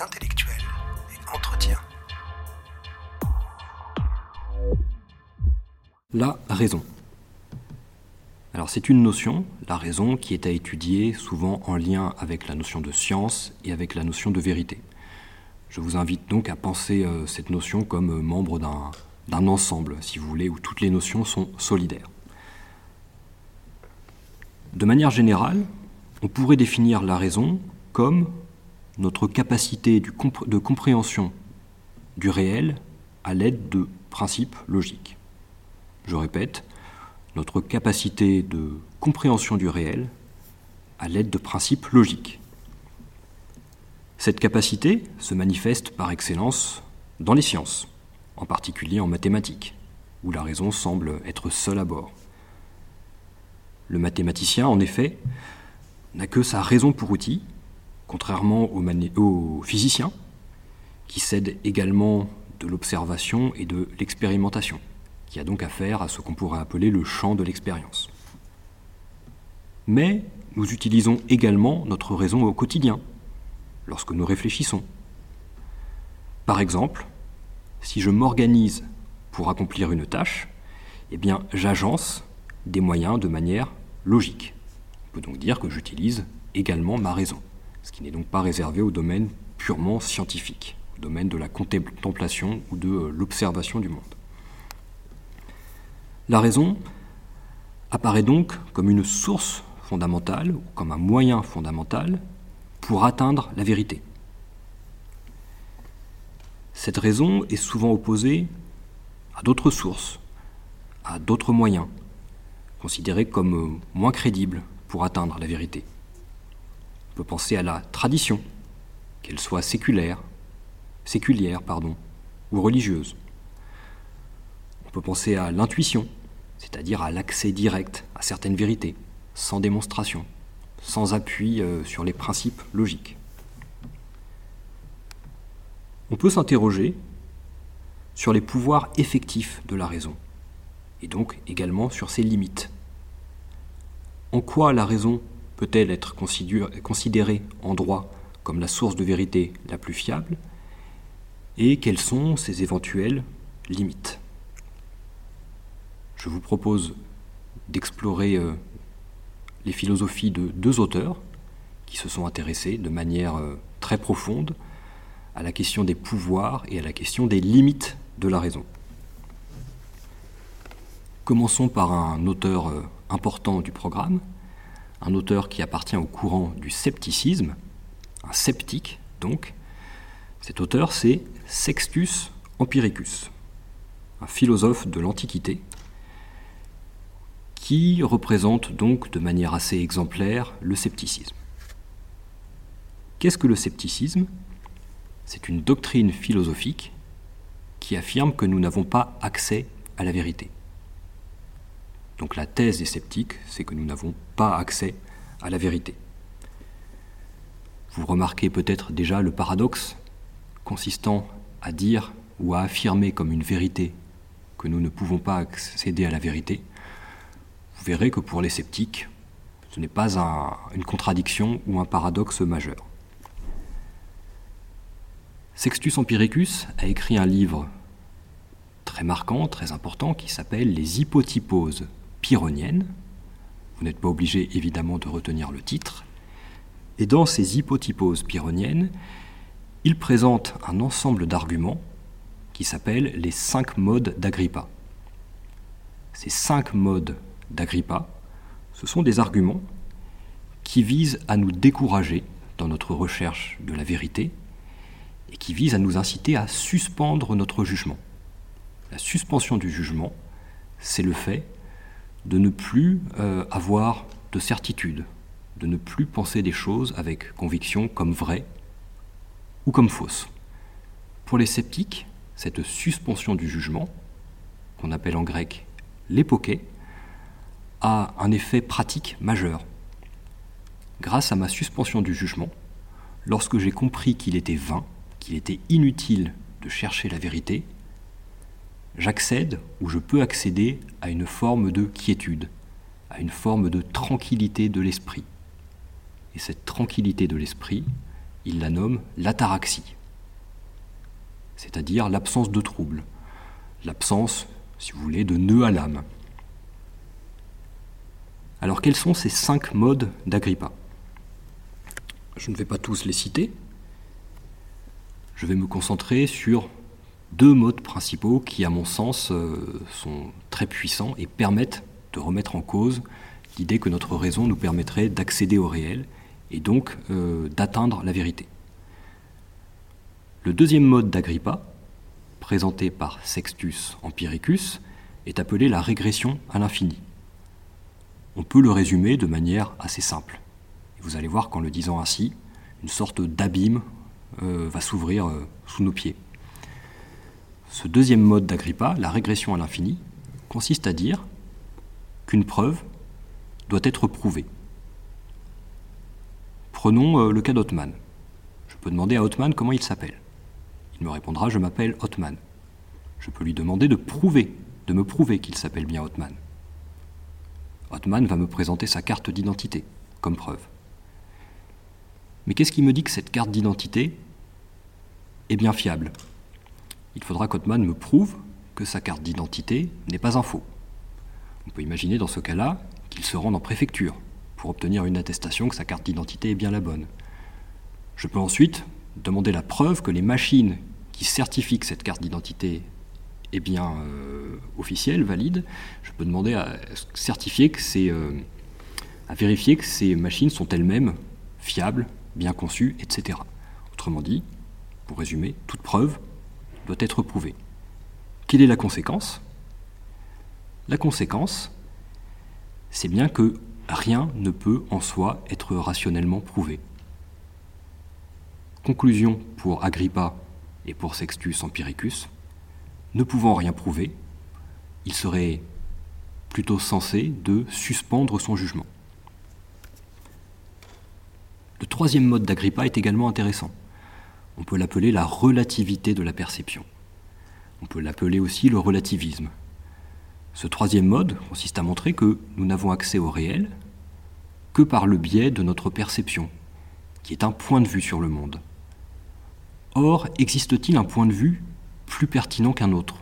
intellectuelle et entretien. La raison. Alors c'est une notion, la raison, qui est à étudier souvent en lien avec la notion de science et avec la notion de vérité. Je vous invite donc à penser euh, cette notion comme euh, membre d'un ensemble, si vous voulez, où toutes les notions sont solidaires. De manière générale, on pourrait définir la raison comme notre capacité de compréhension du réel à l'aide de principes logiques. Je répète, notre capacité de compréhension du réel à l'aide de principes logiques. Cette capacité se manifeste par excellence dans les sciences, en particulier en mathématiques, où la raison semble être seule à bord. Le mathématicien, en effet, n'a que sa raison pour outil, contrairement aux, physiciens, qui cèdent également de l'observation et de l'expérimentation qui a donc affaire à ce qu'on pourrait appeler le champ de l'expérience. Mais nous utilisons également notre raison au quotidien, lorsque nous réfléchissons. Par exemple, si je m'organise pour accomplir une tâche, eh bien j'agence des moyens de manière logique. On peut donc dire que j'utilise également ma raison, ce qui n'est donc pas réservé au domaine purement scientifique, au domaine de la contemplation ou de l'observation du monde. La raison apparaît donc comme une source fondamentale, ou comme un moyen fondamental pour atteindre la vérité. Cette raison est souvent opposée à d'autres sources, à d'autres moyens, considérés comme moins crédibles pour atteindre la vérité. On peut penser à la tradition, qu'elle soit séculaire, séculière pardon, ou religieuse. On peut penser à l'intuition, c'est-à-dire à, l'accès direct à certaines vérités, sans démonstration, sans appui euh, sur les principes logiques. On peut s'interroger sur les pouvoirs effectifs de la raison, et donc également sur ses limites. En quoi la raison peut-elle être considérée en droit comme la source de vérité la plus fiable, et quelles sont ses éventuelles limites? Je vous propose d'explorer euh, les philosophies de deux auteurs qui se sont intéressés de manière euh, très profonde à la question des pouvoirs et à la question des limites de la raison. Commençons par un auteur euh, important du programme, un auteur qui appartient au courant du scepticisme, un sceptique donc. Cet auteur, c'est Sextus Empiricus, un philosophe de l'Antiquité qui représente donc de manière assez exemplaire le scepticisme. Qu'est-ce que le scepticisme? C'est une doctrine philosophique qui affirme que nous n'avons pas accès à la vérité. Donc la thèse des sceptiques, c'est que nous n'avons pas accès à la vérité. Vous remarquez peut-être déjà le paradoxe consistant à dire ou à affirmer comme une vérité que nous ne pouvons pas accéder à la vérité, vous verrez que pour les sceptiques, ce n'est pas une contradiction ou un paradoxe majeur. Sextus Empiricus a écrit un livre très marquant, très important, qui s'appelle Les hypotyposes pyrrhoniennes. Vous n'êtes pas obligé évidemment de retenir le titre. Et dans ces hypotyposes pyrrhoniennes, il présente un ensemble d'arguments qui s'appellent les cinq modes d'Agrippa. Ces cinq modes d'Agrippa, ce sont des arguments qui visent à nous décourager dans notre recherche de la vérité et qui visent à nous inciter à suspendre notre jugement. La suspension du jugement, c'est le fait de ne plus euh, avoir de certitude, de ne plus penser des choses avec conviction comme vraies ou comme fausses. Pour les sceptiques, cette suspension du jugement, qu'on appelle en grec l'époquet, a un effet pratique majeur. Grâce à ma suspension du jugement, lorsque j'ai compris qu'il était vain, qu'il était inutile de chercher la vérité, j'accède ou je peux accéder à une forme de quiétude, à une forme de tranquillité de l'esprit. Et cette tranquillité de l'esprit, Il la nomme l'ataraxie, c'est-à-dire l'absence de trouble, l'absence, si vous voulez, de nœud à l'âme. Alors quels sont ces cinq modes d'Agrippa? Je ne vais pas tous les citer. Je vais me concentrer sur deux modes principaux qui, à mon sens, euh, sont très puissants et permettent de remettre en cause l'idée que notre raison nous permettrait d'accéder au réel et donc euh, d'atteindre la vérité. Le deuxième mode d'Agrippa, présenté par Sextus Empiricus, est appelé la régression à l'infini on peut le résumer de manière assez simple. vous allez voir qu'en le disant ainsi, une sorte d'abîme euh, va s'ouvrir sous nos pieds. Ce deuxième mode d'Agrippa, la régression à l'infini, consiste à dire qu'une preuve doit être prouvée. Prenons euh, le cas d'Ottman. Je peux demander à Ottman comment il s'appelle. Il me répondra Je m'appelle Ottman. Je peux lui demander de prouver, de me prouver qu'il s'appelle bien Ottman. Ottman va me présenter sa carte d'identité comme preuve. Mais qu'est-ce qui me dit que cette carte d'identité est bien fiable? Il faudra qu'Ottman me prouve que sa carte d'identité n'est pas un faux. On peut imaginer dans ce cas-là qu'il se rende en préfecture pour obtenir une attestation que sa carte d'identité est bien la bonne. Je peux ensuite demander la preuve que les machines qui certifient que cette carte d'identité est bien euh, officiel, valide, je peux demander à certifier que euh, à vérifier que ces machines sont elles-mêmes fiables, bien conçues, etc. Autrement dit, pour résumer, toute preuve doit être prouvée. Quelle est la conséquence? La conséquence, c'est bien que rien ne peut en soi être rationnellement prouvé. Conclusion pour Agrippa et pour Sextus Empiricus, ne pouvant rien prouver, il serait plutôt censé de suspendre son jugement. Le troisième mode d'Agrippa est également intéressant. On peut l'appeler la relativité de la perception. On peut l'appeler aussi le relativisme. Ce troisième mode consiste à montrer que nous n'avons accès au réel que par le biais de notre perception, qui est un point de vue sur le monde. Or, existe-t-il un point de vue plus pertinent qu'un autre?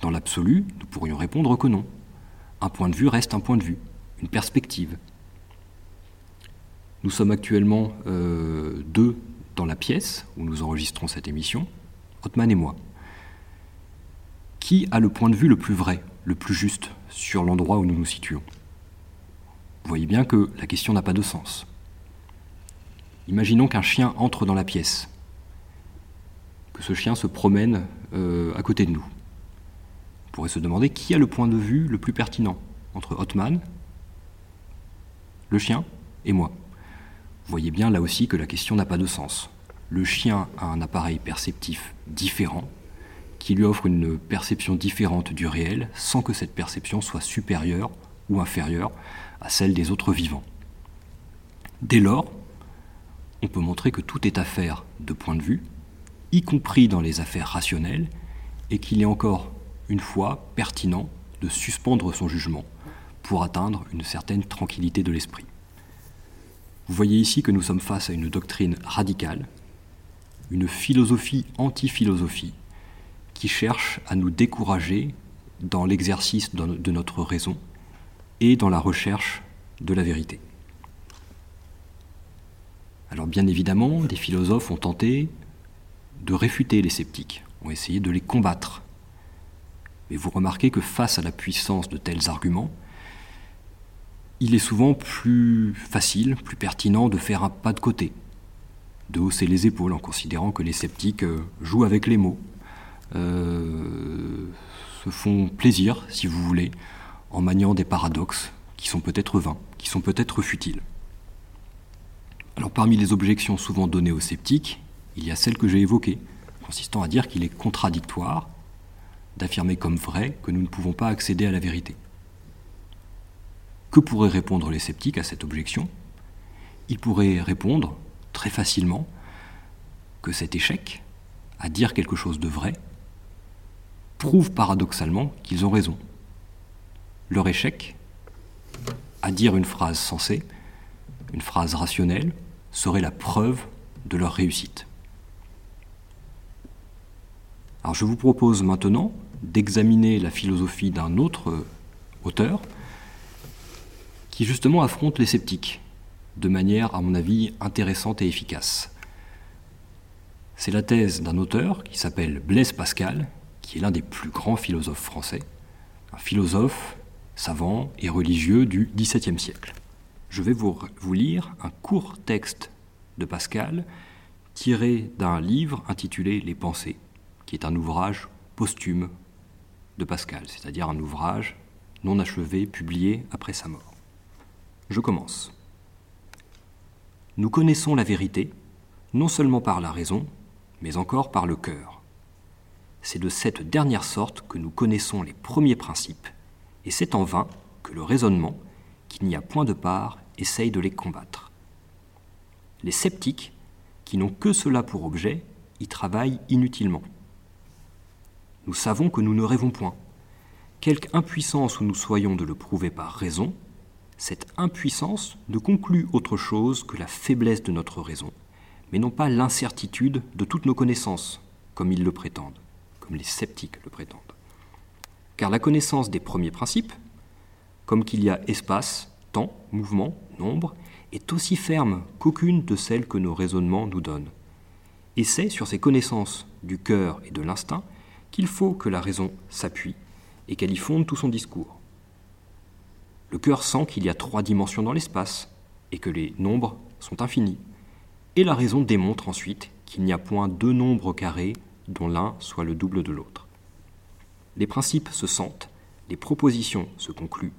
Dans l'absolu, nous pourrions répondre que non. Un point de vue reste un point de vue, une perspective. Nous sommes actuellement euh, deux dans la pièce où nous enregistrons cette émission, Othman et moi. Qui a le point de vue le plus vrai, le plus juste sur l'endroit où nous nous situons? Vous voyez bien que la question n'a pas de sens. Imaginons qu'un chien entre dans la pièce que ce chien se promène euh, à côté de nous. On pourrait se demander qui a le point de vue le plus pertinent entre Hotman, le chien et moi. Voyez bien là aussi que la question n'a pas de sens. Le chien a un appareil perceptif différent qui lui offre une perception différente du réel sans que cette perception soit supérieure ou inférieure à celle des autres vivants. Dès lors, on peut montrer que tout est affaire de point de vue y compris dans les affaires rationnelles, et qu'il est encore une fois pertinent de suspendre son jugement pour atteindre une certaine tranquillité de l'esprit. Vous voyez ici que nous sommes face à une doctrine radicale, une philosophie anti-philosophie, qui cherche à nous décourager dans l'exercice de notre raison et dans la recherche de la vérité. Alors bien évidemment, des philosophes ont tenté de réfuter les sceptiques, ont essayé de les combattre. Mais vous remarquez que face à la puissance de tels arguments, il est souvent plus facile, plus pertinent de faire un pas de côté, de hausser les épaules en considérant que les sceptiques euh, jouent avec les mots, euh, se font plaisir, si vous voulez, en maniant des paradoxes qui sont peut-être vains, qui sont peut-être futiles. Alors parmi les objections souvent données aux sceptiques, il y a celle que j'ai évoquée, consistant à dire qu'il est contradictoire d'affirmer comme vrai que nous ne pouvons pas accéder à la vérité. Que pourraient répondre les sceptiques à cette objection? Ils pourraient répondre très facilement que cet échec à dire quelque chose de vrai prouve paradoxalement qu'ils ont raison. Leur échec à dire une phrase sensée, une phrase rationnelle, serait la preuve de leur réussite. Alors je vous propose maintenant d'examiner la philosophie d'un autre auteur qui justement affronte les sceptiques de manière, à mon avis, intéressante et efficace. C'est la thèse d'un auteur qui s'appelle Blaise Pascal, qui est l'un des plus grands philosophes français, un philosophe, savant et religieux du XVIIe siècle. Je vais vous, vous lire un court texte de Pascal tiré d'un livre intitulé Les Pensées, qui est un ouvrage posthume de Pascal, c'est-à-dire un ouvrage non achevé publié après sa mort. Je commence. Nous connaissons la vérité, non seulement par la raison, mais encore par le cœur. C'est de cette dernière sorte que nous connaissons les premiers principes, et c'est en vain que le raisonnement, qui n'y a point de part, essaye de les combattre. Les sceptiques, qui n'ont que cela pour objet, y travaillent inutilement. Nous savons que nous ne rêvons point. Quelque impuissance où nous soyons de le prouver par raison, cette impuissance ne conclut autre chose que la faiblesse de notre raison, mais non pas l'incertitude de toutes nos connaissances, comme ils le prétendent, comme les sceptiques le prétendent. Car la connaissance des premiers principes, comme qu'il y a espace, temps, mouvement, nombre, est aussi ferme qu'aucune de celles que nos raisonnements nous donnent. Et c'est sur ces connaissances du cœur et de l'instinct qu'il faut que la raison s'appuie et qu'elle y fonde tout son discours. Le cœur sent qu'il y a trois dimensions dans l'espace et que les nombres sont infinis. Et la raison démontre ensuite qu'il n'y a point deux nombres carrés dont l'un soit le double de l'autre. Les principes se sentent, les propositions se concluent,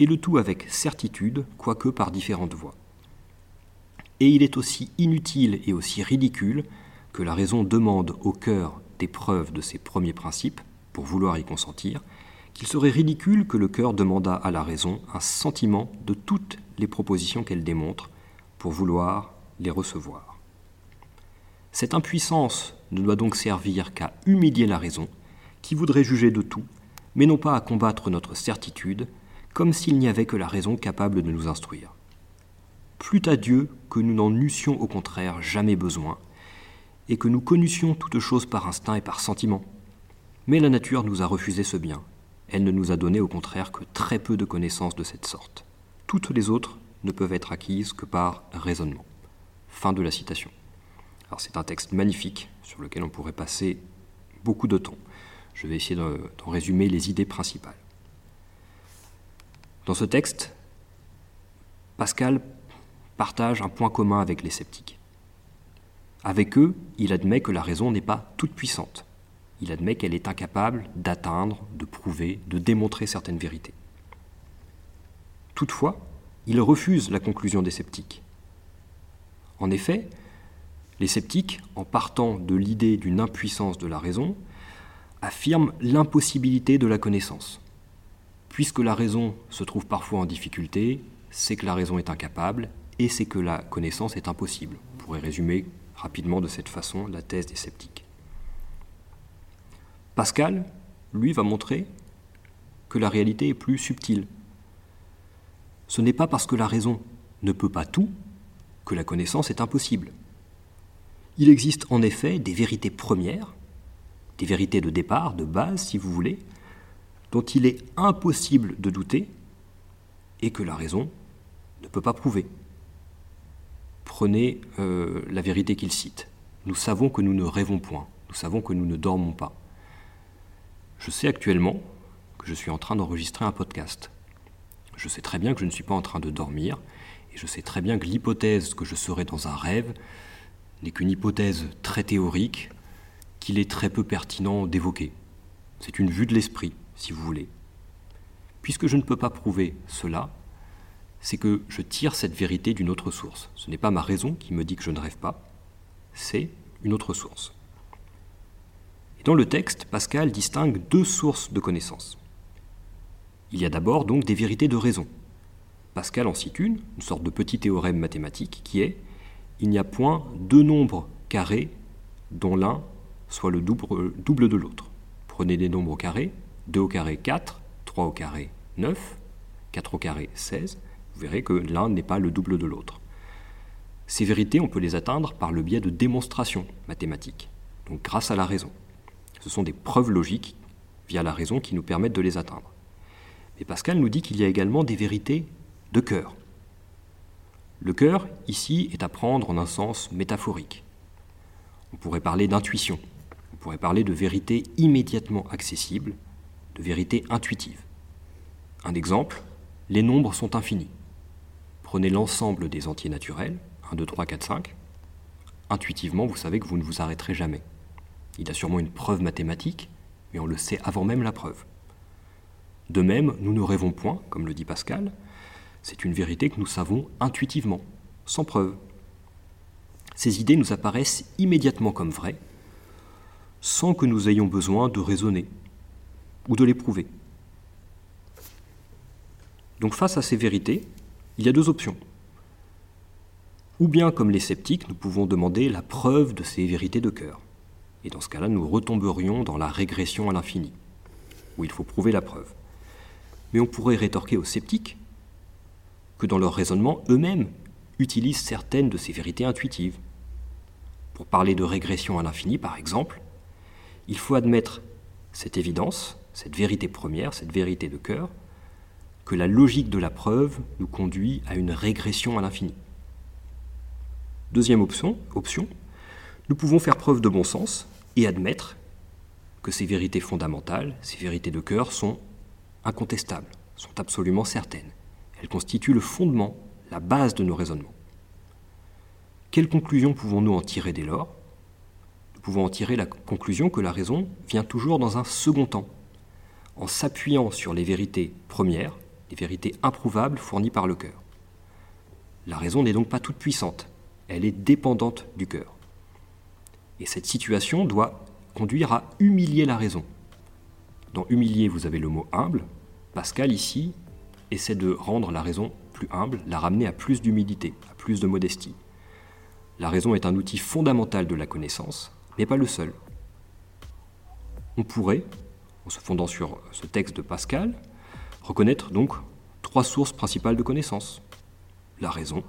et le tout avec certitude, quoique par différentes voies. Et il est aussi inutile et aussi ridicule que la raison demande au cœur des preuves de ses premiers principes, pour vouloir y consentir, qu'il serait ridicule que le cœur demandât à la raison un sentiment de toutes les propositions qu'elle démontre, pour vouloir les recevoir. Cette impuissance ne doit donc servir qu'à humilier la raison, qui voudrait juger de tout, mais non pas à combattre notre certitude, comme s'il n'y avait que la raison capable de nous instruire. Plût à Dieu que nous n'en eussions au contraire jamais besoin, et que nous connussions toutes choses par instinct et par sentiment. Mais la nature nous a refusé ce bien. Elle ne nous a donné au contraire que très peu de connaissances de cette sorte. Toutes les autres ne peuvent être acquises que par raisonnement. Fin de la citation. C'est un texte magnifique sur lequel on pourrait passer beaucoup de temps. Je vais essayer d'en résumer les idées principales. Dans ce texte, Pascal partage un point commun avec les sceptiques. Avec eux, il admet que la raison n'est pas toute puissante. Il admet qu'elle est incapable d'atteindre, de prouver, de démontrer certaines vérités. Toutefois, il refuse la conclusion des sceptiques. En effet, les sceptiques, en partant de l'idée d'une impuissance de la raison, affirment l'impossibilité de la connaissance. Puisque la raison se trouve parfois en difficulté, c'est que la raison est incapable et c'est que la connaissance est impossible. On pourrait résumer rapidement de cette façon la thèse des sceptiques. Pascal, lui, va montrer que la réalité est plus subtile. Ce n'est pas parce que la raison ne peut pas tout que la connaissance est impossible. Il existe en effet des vérités premières, des vérités de départ, de base si vous voulez, dont il est impossible de douter et que la raison ne peut pas prouver. Prenez euh, la vérité qu'il cite. Nous savons que nous ne rêvons point, nous savons que nous ne dormons pas. Je sais actuellement que je suis en train d'enregistrer un podcast. Je sais très bien que je ne suis pas en train de dormir, et je sais très bien que l'hypothèse que je serais dans un rêve n'est qu'une hypothèse très théorique qu'il est très peu pertinent d'évoquer. C'est une vue de l'esprit, si vous voulez. Puisque je ne peux pas prouver cela, c'est que je tire cette vérité d'une autre source. Ce n'est pas ma raison qui me dit que je ne rêve pas, c'est une autre source. Dans le texte, Pascal distingue deux sources de connaissances. Il y a d'abord donc des vérités de raison. Pascal en cite une, une sorte de petit théorème mathématique qui est il n'y a point deux nombres carrés dont l'un soit le double, double de l'autre. Prenez des nombres carrés, 2 au carré 4, 3 au carré 9, 4 au carré 16, vous verrez que l'un n'est pas le double de l'autre. Ces vérités, on peut les atteindre par le biais de démonstrations mathématiques, donc grâce à la raison. Ce sont des preuves logiques via la raison qui nous permettent de les atteindre. Mais Pascal nous dit qu'il y a également des vérités de cœur. Le cœur, ici, est à prendre en un sens métaphorique. On pourrait parler d'intuition, on pourrait parler de vérité immédiatement accessible, de vérité intuitive. Un exemple, les nombres sont infinis. Prenez l'ensemble des entiers naturels, 1, 2, 3, 4, 5. Intuitivement, vous savez que vous ne vous arrêterez jamais. Il a sûrement une preuve mathématique, mais on le sait avant même la preuve. De même, nous ne rêvons point, comme le dit Pascal, c'est une vérité que nous savons intuitivement, sans preuve. Ces idées nous apparaissent immédiatement comme vraies, sans que nous ayons besoin de raisonner ou de les prouver. Donc face à ces vérités, il y a deux options. Ou bien, comme les sceptiques, nous pouvons demander la preuve de ces vérités de cœur. Et dans ce cas-là, nous retomberions dans la régression à l'infini, où il faut prouver la preuve. Mais on pourrait rétorquer aux sceptiques que dans leur raisonnement, eux-mêmes utilisent certaines de ces vérités intuitives. Pour parler de régression à l'infini, par exemple, il faut admettre cette évidence, cette vérité première, cette vérité de cœur, que la logique de la preuve nous conduit à une régression à l'infini. Deuxième option, option, nous pouvons faire preuve de bon sens et admettre que ces vérités fondamentales, ces vérités de cœur sont incontestables, sont absolument certaines. Elles constituent le fondement, la base de nos raisonnements. Quelles conclusions pouvons-nous en tirer dès lors? Nous pouvons en tirer la conclusion que la raison vient toujours dans un second temps, en s'appuyant sur les vérités premières, les vérités improuvables fournies par le cœur. La raison n'est donc pas toute puissante, elle est dépendante du cœur. Et cette situation doit conduire à humilier la raison. Dans humilier, vous avez le mot humble. Pascal, ici, essaie de rendre la raison plus humble, la ramener à plus d'humilité, à plus de modestie. La raison est un outil fondamental de la connaissance, mais pas le seul. On pourrait, en se fondant sur ce texte de Pascal, reconnaître donc trois sources principales de connaissance. La raison,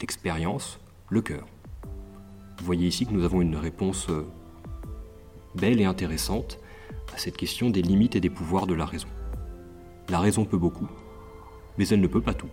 l'expérience, le cœur. Vous voyez ici que nous avons une réponse euh, belle et intéressante à cette question des limites et des pouvoirs de la raison. La raison peut beaucoup, mais elle ne peut pas tout.